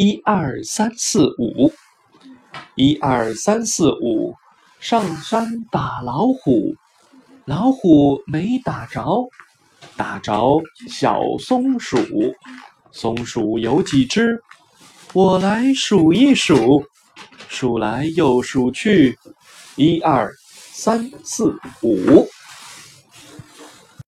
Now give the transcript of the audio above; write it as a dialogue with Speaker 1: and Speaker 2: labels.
Speaker 1: 一二三四五一二三四五上山打老虎老虎没打着打着小松鼠。松鼠有几只？我来数一数数来又数去一二三四五